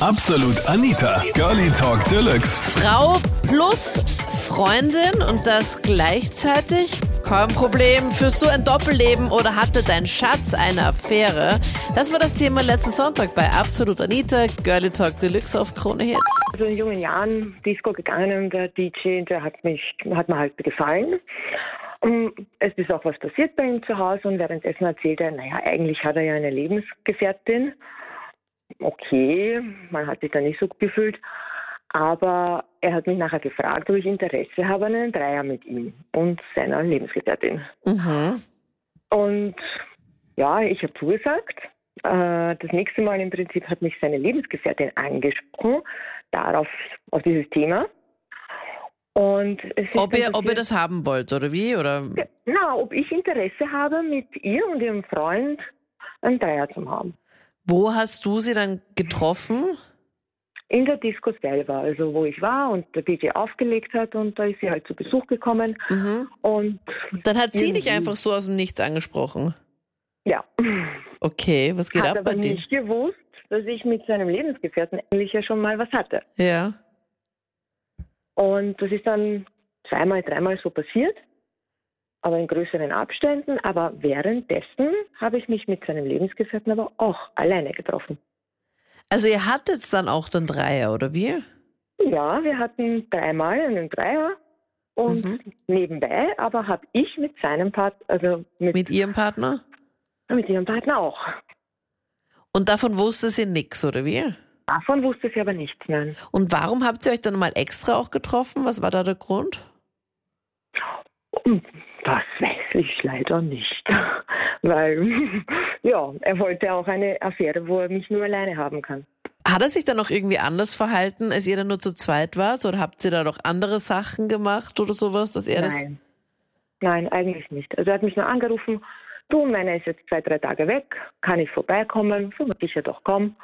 Absolut Anita, Girlie Talk Deluxe. Frau plus Freundin und das gleichzeitig? Kein Problem. Führst du ein Doppelleben oder hatte dein Schatz eine Affäre? Das war das Thema letzten Sonntag bei Absolut Anita, Girlie Talk Deluxe auf Krone Hits. Also in jungen Jahren Disco gegangen, der DJ, der hat mich, hat mir halt gefallen. Und es ist auch was passiert bei ihm zu Hause und währenddessen erzählt er, naja, eigentlich hat er ja eine Lebensgefährtin. Okay, man hat sich da nicht so gut gefühlt. Aber er hat mich nachher gefragt, ob ich Interesse habe an einem Dreier mit ihm und seiner Lebensgefährtin. Mhm. Und ja, ich habe zugesagt. Äh, Das nächste Mal im Prinzip hat mich seine Lebensgefährtin angesprochen, darauf, auf dieses Thema. Und Ob ihr, ob ihr das haben wollt oder wie? Oder? Na, ob ich Interesse habe, mit ihr und ihrem Freund einen Dreier zu haben. Wo hast du sie dann getroffen? In der Disco selber, also wo ich war und der DJ aufgelegt hat und da ist sie halt zu Besuch gekommen Mhm. und Dann hat sie dich einfach so aus dem Nichts angesprochen. ja, Okay, was geht hat ab aber bei dir? nicht gewusst, dass ich mit seinem Lebensgefährten eigentlich ja schon mal was hatte. Ja. Und das ist dann zweimal, dreimal so passiert, aber in größeren Abständen. Aber währenddessen habe ich mich mit seinem Lebensgefährten aber auch alleine getroffen. Also ihr hattet dann auch den Dreier, oder wie? Ja, wir hatten dreimal einen Dreier und Mhm. nebenbei aber habe ich mit seinem Part, also mit, Mit ihrem Partner? mit ihrem Partner auch. Und davon wusste sie nix, oder wie? Davon wusste sie aber nichts, nein. Und warum habt ihr euch dann mal extra auch getroffen? Was war da der Grund? Das weiß ich leider nicht. Weil, ja, er wollte auch eine Affäre, wo er mich nur alleine haben kann. Hat er sich dann noch irgendwie anders verhalten, als ihr dann nur zu zweit wart? Oder habt ihr da noch andere Sachen gemacht oder sowas, dass er das. Nein. Nein, eigentlich nicht. Also er hat mich nur angerufen, du, meiner ist jetzt zwei, drei Tage weg, kann ich vorbeikommen? So, sicher doch, komm.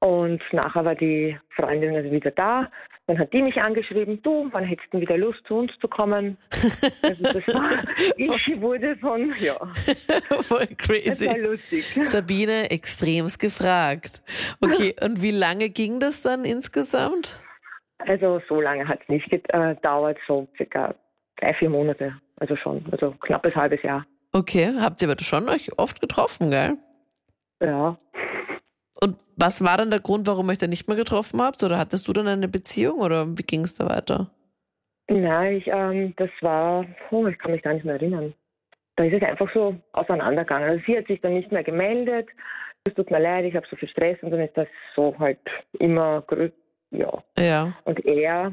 Und nachher war die Freundin also wieder da. Dann hat die mich angeschrieben, du, wann hättest du wieder Lust, zu uns zu kommen? Also das war, ich wurde von, ja, Voll das war crazy. lustig. Sabine extremst gefragt. Okay, und wie lange ging das dann insgesamt? Also so lange hat es nicht gedauert, so circa drei, vier Monate. Also schon, also knappes halbes Jahr. Okay, habt ihr aber schon euch oft getroffen, gell? Ja. Und was war dann der Grund, warum ihr euch dann nicht mehr getroffen habt? Oder hattest du dann eine Beziehung oder wie ging es da weiter? Nein, ich, ähm, das war, oh, ich kann mich gar nicht mehr erinnern. Da ist es einfach so auseinandergegangen. Also sie hat sich dann nicht mehr gemeldet. Es tut mir leid, ich habe so viel Stress und dann ist das so halt immer, ja. Ja. Und er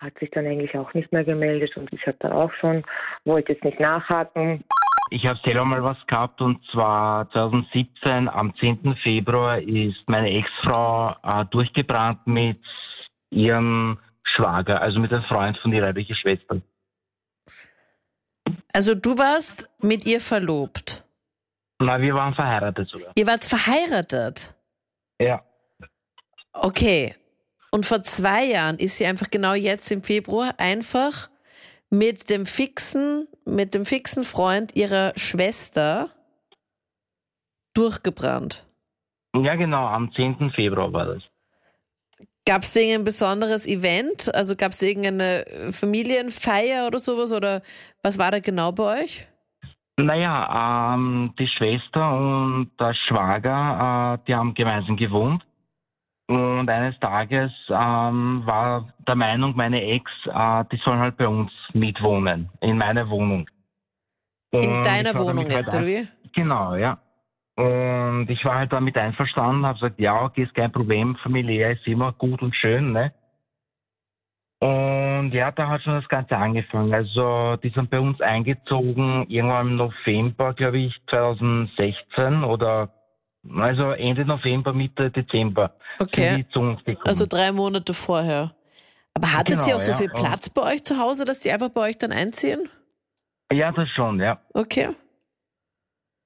hat sich dann eigentlich auch nicht mehr gemeldet und ich habe dann auch schon, wollte jetzt nicht nachhaken. Ich habe selber mal was gehabt und zwar 2017 am 10. Februar ist meine Ex-Frau äh, durchgebrannt mit ihrem Schwager, also mit einem Freund von ihrer leiblichen Schwester. Also du warst mit ihr verlobt. Na, wir waren verheiratet sogar. Ihr wart verheiratet. Ja. Okay. Und vor zwei Jahren ist sie einfach genau jetzt im Februar einfach mit dem fixen, mit dem fixen Freund ihrer Schwester durchgebrannt. Ja, genau, am 10. Februar war das. Gab es irgendein besonderes Event? Also gab es irgendeine äh, Familienfeier oder sowas? Oder was war da genau bei euch? Naja, ähm, die Schwester und der Schwager, äh, die haben gemeinsam gewohnt. Und eines Tages ähm, war der Meinung, meine Ex, äh, die sollen halt bei uns mitwohnen, in meiner Wohnung. In Und deiner ich war Wohnung halt jetzt, oder wie? Genau, ja. Und ich war halt damit einverstanden, habe gesagt, ja, okay, ist kein Problem, familiär ist immer gut und schön, ne? Und ja, da hat schon das Ganze angefangen. Also, die sind bei uns eingezogen, irgendwann im November, glaube ich, 2016 oder, also Ende November, Mitte Dezember. Okay. Also drei Monate vorher. Aber hattet Genau, ihr auch so ja. viel Platz bei euch zu Hause, dass die einfach bei euch dann einziehen? ja, das schon, ja. Okay.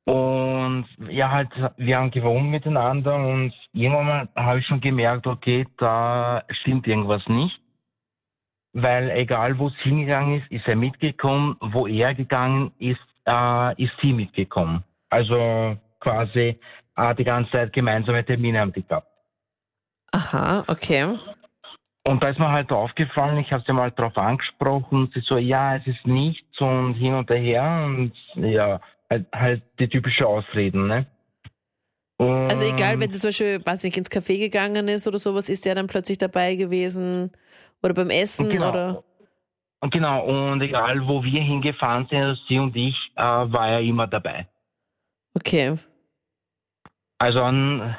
Und ja, halt, wir haben gewohnt miteinander und irgendwann mal habe ich schon gemerkt, okay, da stimmt irgendwas nicht. Weil egal wo es hingegangen ist, ist er mitgekommen. Wo er gegangen ist, äh, ist sie mitgekommen. Also quasi äh, die ganze Zeit gemeinsame Termine haben die gehabt. Aha, okay. Und da ist mir halt aufgefallen, ich habe sie mal drauf angesprochen, sie so, ja, es ist nichts und hin und her und ja, halt, halt die typische Ausreden, ne? Und Also egal, wenn sie zum Beispiel, weiß nicht, ins Café gegangen ist oder sowas, ist der dann plötzlich dabei gewesen oder beim Essen Genau. oder? Und genau, und egal wo wir hingefahren sind, also sie und ich, äh, war er immer dabei. Okay. Also ein,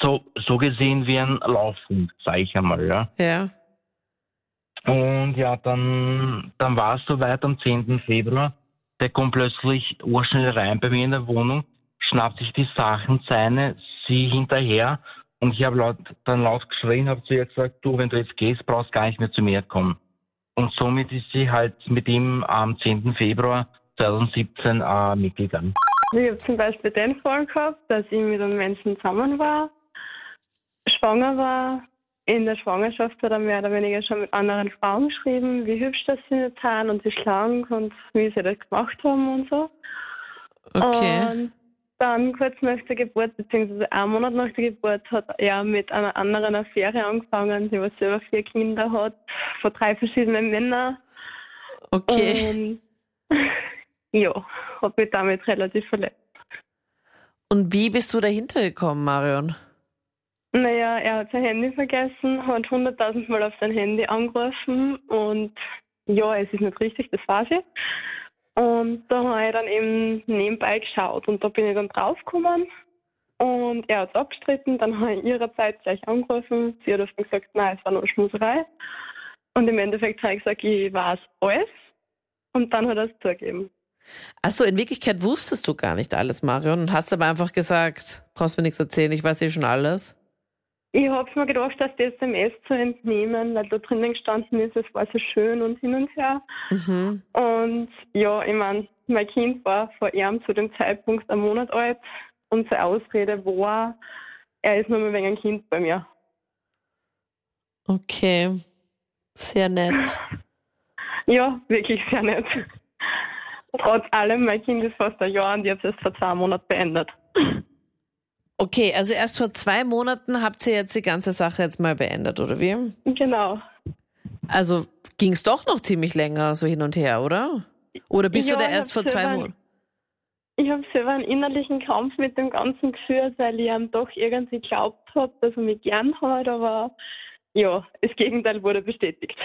so, so gesehen wie ein Laufhund, sage ich einmal, ja. Ja. Und ja, dann, dann war es soweit am 10. Februar. Der kommt plötzlich urschnell rein bei mir in der Wohnung, schnappt sich die Sachen seine, sie hinterher und ich habe laut, dann laut geschrien, habe zu ihr gesagt, du, wenn du jetzt gehst, brauchst gar nicht mehr zu mir kommen. Und somit ist sie halt mit ihm am 10. Februar 2017 äh, mitgegangen. Ich habe zum Beispiel den Fall gehabt, dass ich mit einem Menschen zusammen war, schwanger war. In der Schwangerschaft hat er mehr oder weniger schon mit anderen Frauen geschrieben, wie hübsch das sie nicht sind und wie schlank und wie sie das gemacht haben und so. Okay. Und dann kurz nach der Geburt, beziehungsweise einen Monat nach der Geburt, hat er mit einer anderen Affäre angefangen, die was selber vier Kinder hat, von drei verschiedenen Männern. Okay. Und ja, habe mich damit relativ verletzt. Und wie bist du dahinter gekommen, Marion? Naja, er hat sein Handy vergessen, hat hunderttausend Mal auf sein Handy angerufen und ja, es ist nicht richtig, das weiß ich. Und da habe ich dann eben nebenbei geschaut und da bin ich dann draufgekommen und er hat es abgestritten, dann habe ich ihrerseits gleich angerufen, sie hat dann gesagt, nein, es war nur Schmuserei. Und im Endeffekt habe ich gesagt, ich weiß alles und dann hat er es zugegeben. Achso, in Wirklichkeit wusstest du gar nicht alles, Marion, und hast aber einfach gesagt, brauchst mir nichts erzählen, ich weiß eh schon alles. Ich habe mir gedacht, dass die SMS zu entnehmen, weil da drinnen gestanden ist, es war so schön und hin und her. Mhm. Und ja, ich meine, mein Kind war vor ihm zu dem Zeitpunkt ein Monat alt und seine Ausrede war, er ist nur mal wegen ein Kind bei mir. Okay. Sehr nett. Ja, wirklich sehr nett. Trotz allem, mein Kind ist fast ein Jahr und jetzt erst vor zwei Monaten beendet. Okay, also erst vor zwei Monaten habt ihr jetzt die ganze Sache jetzt mal beendet, oder wie? Genau. Also ging es doch noch ziemlich länger so hin und her, oder? Oder bist Ja, du da erst vor zwei Monaten? Ich habe selber einen innerlichen Kampf mit dem Ganzen geführt, weil ich ihm doch irgendwie geglaubt habe, dass er mich gern hat, aber ja, das Gegenteil wurde bestätigt.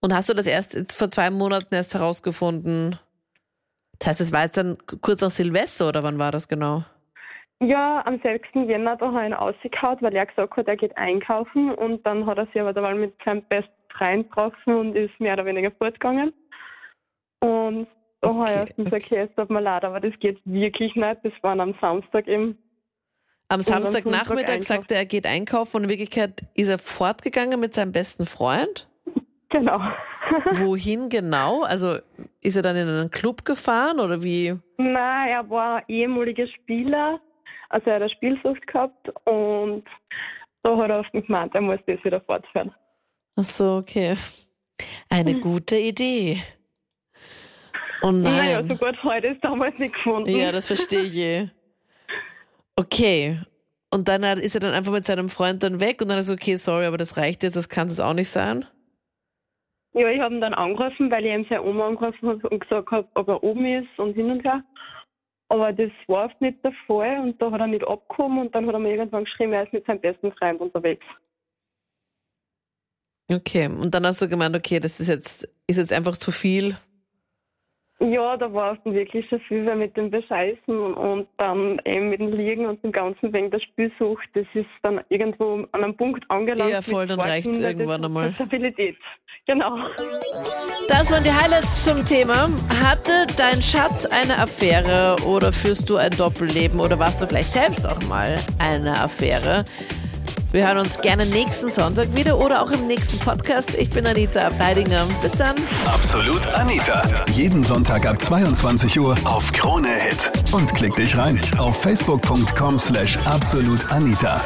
Und hast du das erst vor zwei Monaten erst herausgefunden? Das heißt, es war jetzt dann kurz nach Silvester oder wann war das genau? Ja, am 6. Jänner da habe ich ihn ausgekaut, weil er gesagt hat, er geht einkaufen und dann hat er sich aber da mal mit seinem besten Freund getroffen und ist mehr oder weniger fortgegangen. Und da Okay, erstens gesagt, okay, es tut mir leid, aber das geht wirklich nicht. Das war am Samstag eben. Am am Samstagnachmittag sagte er, er geht einkaufen und in Wirklichkeit ist er fortgegangen mit seinem besten Freund. Genau. Wohin genau? Also ist er dann in einen Club gefahren oder wie? Nein, er war ehemaliger Spieler, also er hat eine Spielsucht gehabt und da hat er oft gemeint, er muss das wieder fortführen. Ach so, okay. Eine gute Idee. Oh Naja, nein. so gut heute ist damals nicht gefunden. Ja, das verstehe ich eh. Okay. Und dann ist er dann einfach mit seinem Freund dann weg und dann ist okay, sorry, aber das reicht jetzt, das kann es auch nicht sein. Ja, ich habe ihn dann angerufen, weil ich ihm seine Oma angerufen habe und gesagt habe, ob er oben ist und hin und her. Aber das war oft nicht der Fall und da hat er nicht abgekommen und dann hat er mir irgendwann geschrieben, er ist mit seinem besten Freund unterwegs. Okay. Und dann hast du gemeint, okay, das ist jetzt, ist jetzt einfach zu viel. Ja, da war es dann wirklich schon viel weil mit dem Bescheißen und dann eben mit dem Liegen und dem Ganzen wegen der Spielsucht. Das ist dann irgendwo an einem Punkt angelangt. Ja, voll, dann reicht's Kindern, irgendwann einmal. Stabilität. Genau. Das waren die Highlights zum Thema. Hatte dein Schatz eine Affäre oder führst du ein Doppelleben oder warst du vielleicht selbst auch mal eine Affäre? Wir hören uns gerne nächsten Sonntag wieder oder auch im nächsten Podcast. Ich bin Anita Ableidinger. Bis dann. Absolut Anita. Jeden Sonntag ab 22 Uhr auf Krone Hit. Und klick dich rein auf facebook.com slash absolutanita.